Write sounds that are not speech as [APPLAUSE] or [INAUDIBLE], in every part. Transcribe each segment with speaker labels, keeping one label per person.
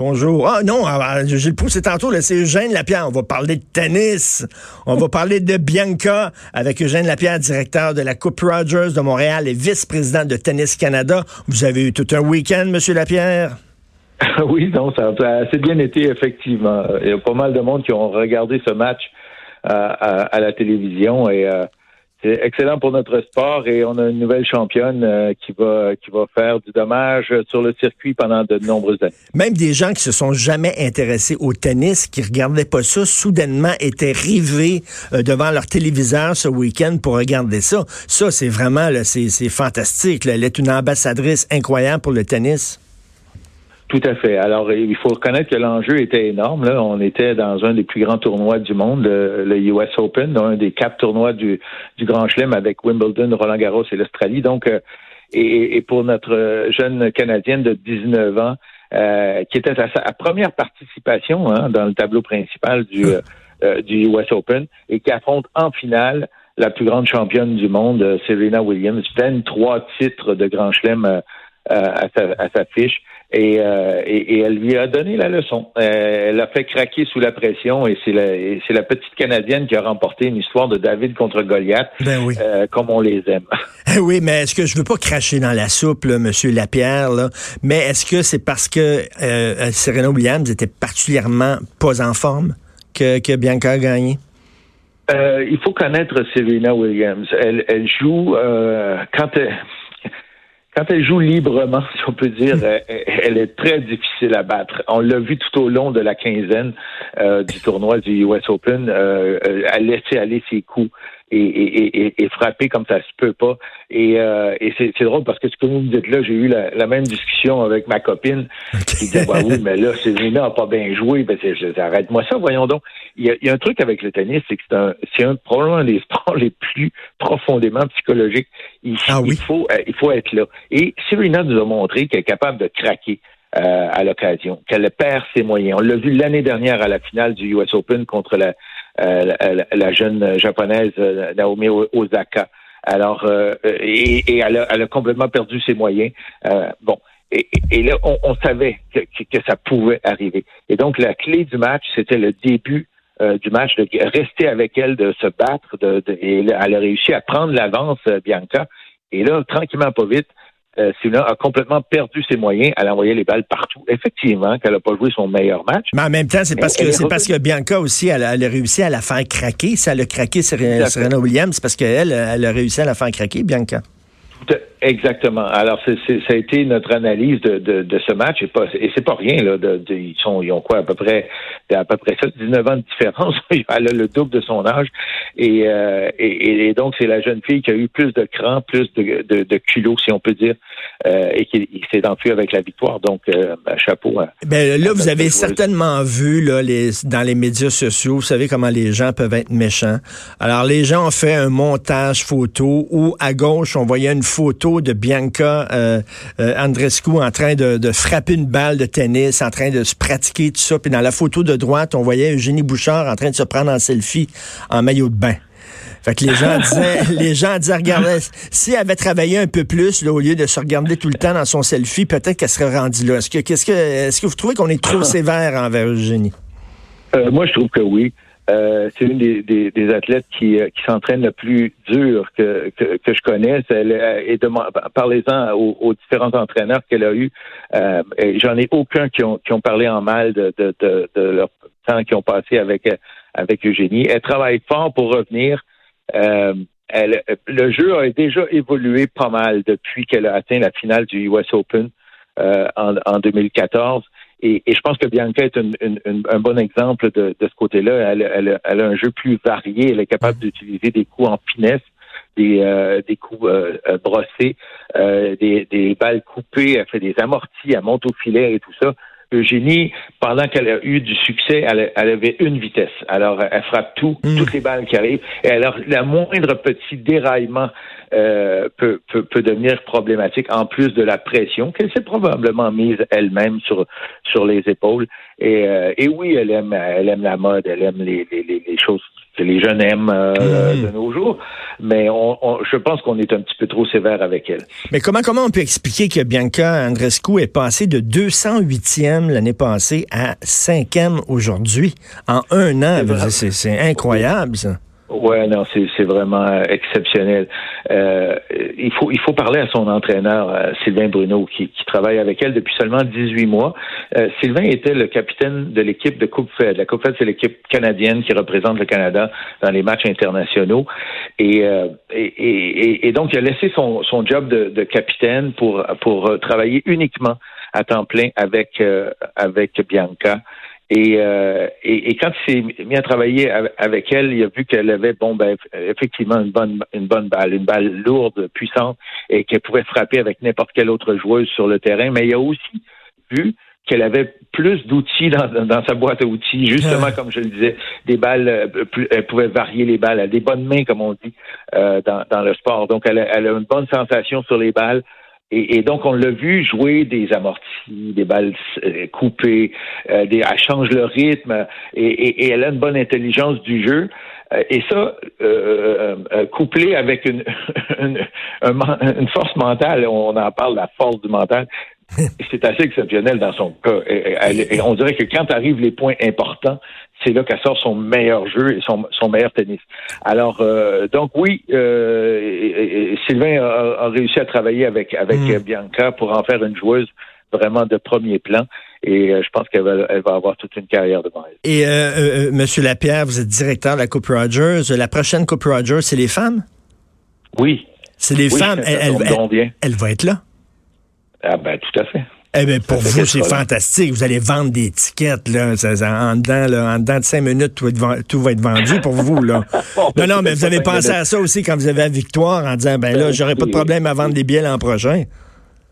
Speaker 1: Bonjour. Ah non, ah, ah, j'ai le poussé tantôt, c'est Eugène Lapierre. On va parler de tennis. On va parler de Bianca avec Eugène Lapierre, directeur de la Coupe Rogers de Montréal et vice-président de Tennis Canada. Vous avez eu tout un week-end, Monsieur Lapierre? [LAUGHS]
Speaker 2: oui, non, ça a assez bien été, effectivement. Il y a pas mal de monde qui ont regardé ce match euh, à, la télévision et euh, c'est excellent pour notre sport et on a une nouvelle championne euh, qui va qui va faire du dommage sur le circuit pendant de nombreuses années.
Speaker 1: Même des gens qui se sont jamais intéressés au tennis, qui regardaient pas ça, soudainement étaient rivés euh, devant leur téléviseur ce week-end pour regarder ça. Ça, c'est vraiment c'est fantastique. Elle est une ambassadrice incroyable pour le tennis.
Speaker 2: Tout à fait. Alors, il faut reconnaître que l'enjeu était énorme. Là. On était dans un des plus grands tournois du monde, le, US Open, un des quatre tournois du, du Grand Chelem avec Wimbledon, Roland Garros et l'Australie. Donc, euh, et, pour notre jeune Canadienne de 19 ans, euh, qui était à sa première participation hein, dans le tableau principal du, euh, du US Open et qui affronte en finale la plus grande championne du monde, Serena Williams, 23 titres de Grand Chelem à, sa, à sa fiche. Euh, et, et, elle lui a donné la leçon. Euh, elle a fait craquer sous la pression et c'est la, petite Canadienne qui a remporté une histoire de David contre Goliath,
Speaker 1: ben oui.
Speaker 2: euh, comme on les aime. [LAUGHS]
Speaker 1: Eh oui, mais est-ce que je veux pas cracher dans la soupe, là, Monsieur Lapierre, là, mais est-ce que c'est parce que euh, Serena Williams était particulièrement pas en forme que, que Bianca a gagné?
Speaker 2: il faut connaître Serena Williams. Elle, elle joue quand elle quand elle joue librement, si on peut dire, hmm. elle, est très difficile à battre. On l'a vu tout au long de la quinzaine euh, du tournoi du US Open. Euh, euh, elle laissait aller ses coups et, et, et, frapper comme ça se peut pas. Et, euh, et c'est, drôle parce que ce que vous me dites là, j'ai eu la, même discussion avec ma copine qui disait bah oui, mais là, Serena n'a pas bien joué. Ben, arrête-moi ça, voyons donc. Il y, a, un truc avec le tennis, c'est que c'est un, c'est un probablement des sports les plus profondément psychologiques. Il,
Speaker 1: ah
Speaker 2: il faut, euh, il faut être là. Et Serena nous a montré qu'elle est capable de craquer. Euh, à l'occasion, qu'elle perd ses moyens. On l'a vu l'année dernière à la finale du US Open contre la, euh, la, jeune japonaise euh, Naomi Osaka. Alors, euh, et, elle, a, complètement perdu ses moyens. bon, et, là, on, savait que, ça pouvait arriver. Et donc, la clé du match, c'était le début du match, de rester avec elle, de se battre. De, et elle a réussi à prendre l'avance, Bianca. Et là, tranquillement, pas vite, euh, a complètement perdu ses moyens. Elle a envoyé les balles partout. Effectivement, qu'elle n'a pas joué son meilleur match.
Speaker 1: Mais en même temps, c'est parce que c'est parce que Bianca aussi, elle, a réussi à la faire craquer. Ça elle a craqué Serena Williams, c'est parce qu'elle, elle a réussi à la faire craquer, Bianca.
Speaker 2: Exactement. Alors, c'est, ça a été notre analyse de, de, de ce match. Et, pas, et c'est pas rien, là. De, ils, sont, ils ont quoi, à peu près à peu près ça, 19 ans de différence. [LAUGHS] Elle a le double de son âge. Et, euh, et, donc, c'est la jeune fille qui a eu plus de cran, plus de, de, de culot, si on peut dire, euh, et qui, s'est enfui avec la victoire. Donc, euh, chapeau.
Speaker 1: ben, là, vous avez certainement vu là, les, dans les médias sociaux, vous savez comment les gens peuvent être méchants. Alors, les gens ont fait un montage photo où, à gauche, on voyait une photo de Bianca euh, euh, Andrescu en train de, frapper une balle de tennis, en train de se pratiquer, tout ça. Puis dans la photo de droite, on voyait Eugénie Bouchard en train de se prendre en selfie en maillot de bain. Fait que les gens [LAUGHS] disaient, les gens disaient, regardez, si elle avait travaillé un peu plus, là, au lieu de se regarder tout le temps dans son selfie, peut-être qu'elle serait rendue là. Est-ce que, qu'est-ce que, est-ce que vous trouvez qu'on est trop [LAUGHS] sévère envers Eugénie?
Speaker 2: Euh, moi, je trouve que oui. Euh, c'est une des, athlètes qui, euh, qui s'entraîne le plus dur que, que, je connaisse. Elle, et parlez-en aux, différents entraîneurs qu'elle a. Euh, J'en ai aucun qui ont, qui ont parlé en mal de, leur temps qu'ils ont passé avec, avec Eugénie. Elle travaille fort pour revenir. Euh, le jeu a déjà évolué pas mal depuis qu'elle a atteint la finale du US Open en, en 2014. Et, je pense que Bianca est un bon exemple de, ce côté-là. Elle, a un jeu plus varié. Elle est capable d'utiliser des coups en finesse, des, euh, des coups euh, euh, brossés, des, balles coupées. Elle fait des amortis, elle monte au filet et tout ça. Eugénie, pendant qu'elle a eu du succès, elle, avait une vitesse. Alors, elle frappe tout, mm. toutes les balles qui arrivent. Et alors, la moindre petit déraillement euh, peut, peut, peut, devenir problématique en plus de la pression qu'elle s'est probablement mise elle-même sur sur les épaules. Et, euh, et oui, elle aime elle aime la mode, elle aime les, les, les choses que les jeunes aiment euh, mm. de nos jours, mais on, je pense qu'on est un petit peu trop sévère avec elle.
Speaker 1: Mais comment comment on peut expliquer que Bianca Andrescu est passée de 208e l'année passée à 5e aujourd'hui en un an? C'est incroyable ça.
Speaker 2: Ouais, non, c'est vraiment euh, exceptionnel. Euh, il faut il faut parler à son entraîneur euh, Sylvain Bruno qui, qui, travaille avec elle depuis seulement 18 mois. Euh, Sylvain était le capitaine de l'équipe de Coupe Fed. La Coupe Fed c'est l'équipe canadienne qui représente le Canada dans les matchs internationaux et euh, et, et, et, donc il a laissé son son job de, de capitaine pour pour travailler uniquement à temps plein avec avec Bianca. Euh, et, et, quand il s'est mis à travailler avec elle, il a vu qu'elle avait, bon, ben, effectivement, une bonne, une bonne balle, une balle lourde, puissante, et qu'elle pouvait frapper avec n'importe quelle autre joueuse sur le terrain. Mais il a aussi vu qu'elle avait plus d'outils dans, dans, sa boîte à outils, justement, ah. comme je le disais, des balles, euh, elle pouvait varier les balles, elle a des bonnes mains, comme on dit, euh, dans, dans le sport. Donc, elle elle a une bonne sensation sur les balles. Et, donc, on l'a vu jouer des amortis, des balles euh, coupées, euh, des, elle change le rythme et, elle a une bonne intelligence du jeu. Euh, et ça, couplé avec une, [LAUGHS] une, force mentale, on en parle, la force du mental, c'est assez exceptionnel dans son cas. Et, on dirait que quand arrivent les points importants, c'est là qu'elle sort son meilleur jeu et son, son meilleur tennis. Alors, euh, donc oui, euh, Sylvain a, réussi à travailler avec, avec hmm. Bianca pour en faire une joueuse vraiment de premier plan. Et euh, je pense qu'elle va, elle va avoir toute une carrière devant elle.
Speaker 1: Et euh, Monsieur Lapierre, vous êtes directeur de la Coupe Rogers. La prochaine Coupe Rogers, c'est les femmes?
Speaker 2: Oui.
Speaker 1: C'est les femmes. Elle, elle va être là.
Speaker 2: Ah ben tout à fait.
Speaker 1: Eh bien, pour vous, c'est fantastique. Vous allez vendre des tickets, là. en, dedans, là, en dedans de cinq minutes, tout va, être, tout va être vendu pour vous, là. [LAUGHS] non, non, mais vous avez pensé à ça aussi quand vous avez la victoire en disant, ben là, ben, j'aurais pas de problème à vendre des billets l'an prochain.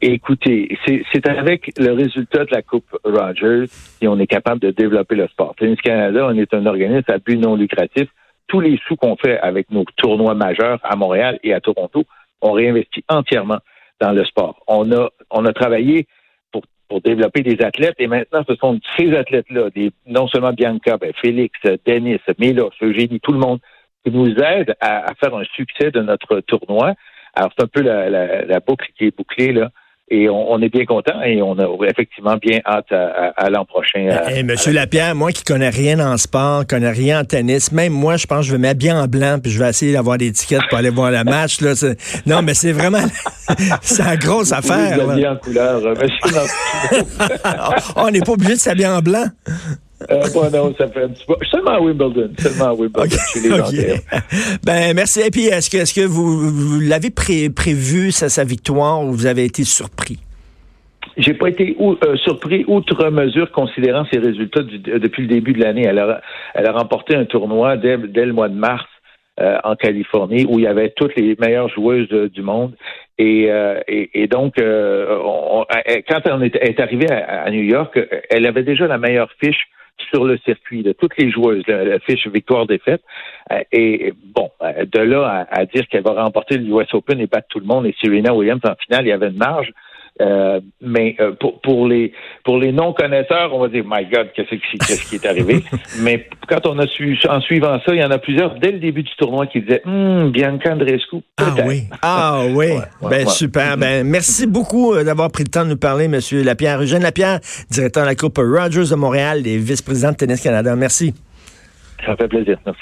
Speaker 2: Écoutez, c'est avec le résultat de la Coupe Rogers et on est capable de développer le sport. Tennis Canada, on est un organisme à but non lucratif. Tous les sous qu'on fait avec nos tournois majeurs à Montréal et à Toronto, on réinvestit entièrement dans le sport. On a, on a travaillé pour, pour développer des athlètes et maintenant ce sont ces athlètes-là, non seulement Bianca, ben Félix, Denis, Mélos, Eugénie, tout le monde, qui nous aident à, à, faire un succès de notre tournoi. Alors c'est un peu la, la, la boucle qui est bouclée là. Et on, est bien content et on a effectivement bien hâte à, l'an prochain.
Speaker 1: Et Monsieur Lapierre, moi qui connais rien en sport, connais rien en tennis, même moi, je pense que je vais mettre bien en blanc puis je vais essayer d'avoir des tickets pour aller voir le match. Là. Non, mais c'est vraiment [LAUGHS] c'est une grosse affaire.
Speaker 2: Vous en couleur, monsieur [LAUGHS]
Speaker 1: On n'est pas obligé de s'habiller en blanc.
Speaker 2: Euh, non, ça fait un petit peu. Seulement à Wimbledon. Seulement à Wimbledon. Okay. [LAUGHS]
Speaker 1: ben, merci. Et puis, est-ce que, est-ce que vous, l'avez prévu, sa, sa victoire, ou vous avez été surpris?
Speaker 2: J'ai pas été euh, surpris outre mesure considérant ses résultats euh, depuis le début de l'année. Elle a, elle a remporté un tournoi dès, dès le mois de mars euh, en Californie où il y avait toutes les meilleures joueuses du monde. Et, et, donc, on, quand elle est, est à, New York, elle avait déjà la meilleure fiche sur le circuit de toutes les joueuses, la, fiche victoire-défaite. Euh, et bon, euh, de là à, dire qu'elle va remporter le US Open et battre tout le monde et Serena Williams en finale, il y avait une marge. Euh, mais euh, pour, pour les pour les non connaisseurs, on va dire my God, qu'est-ce qui, est arrivé? [LAUGHS] mais quand on a su en suivant ça, il y en a plusieurs dès le début du tournoi qui disaient hum, Bianca Andreescu.
Speaker 1: Ah oui, ah oui, ben super. Ben merci beaucoup euh, d'avoir pris le temps de nous parler, Monsieur Lapierre, Eugène Lapierre, directeur de la Coupe Rogers de Montréal et vice-président de Tennis Canada. Merci.
Speaker 2: Ça fait plaisir. Merci.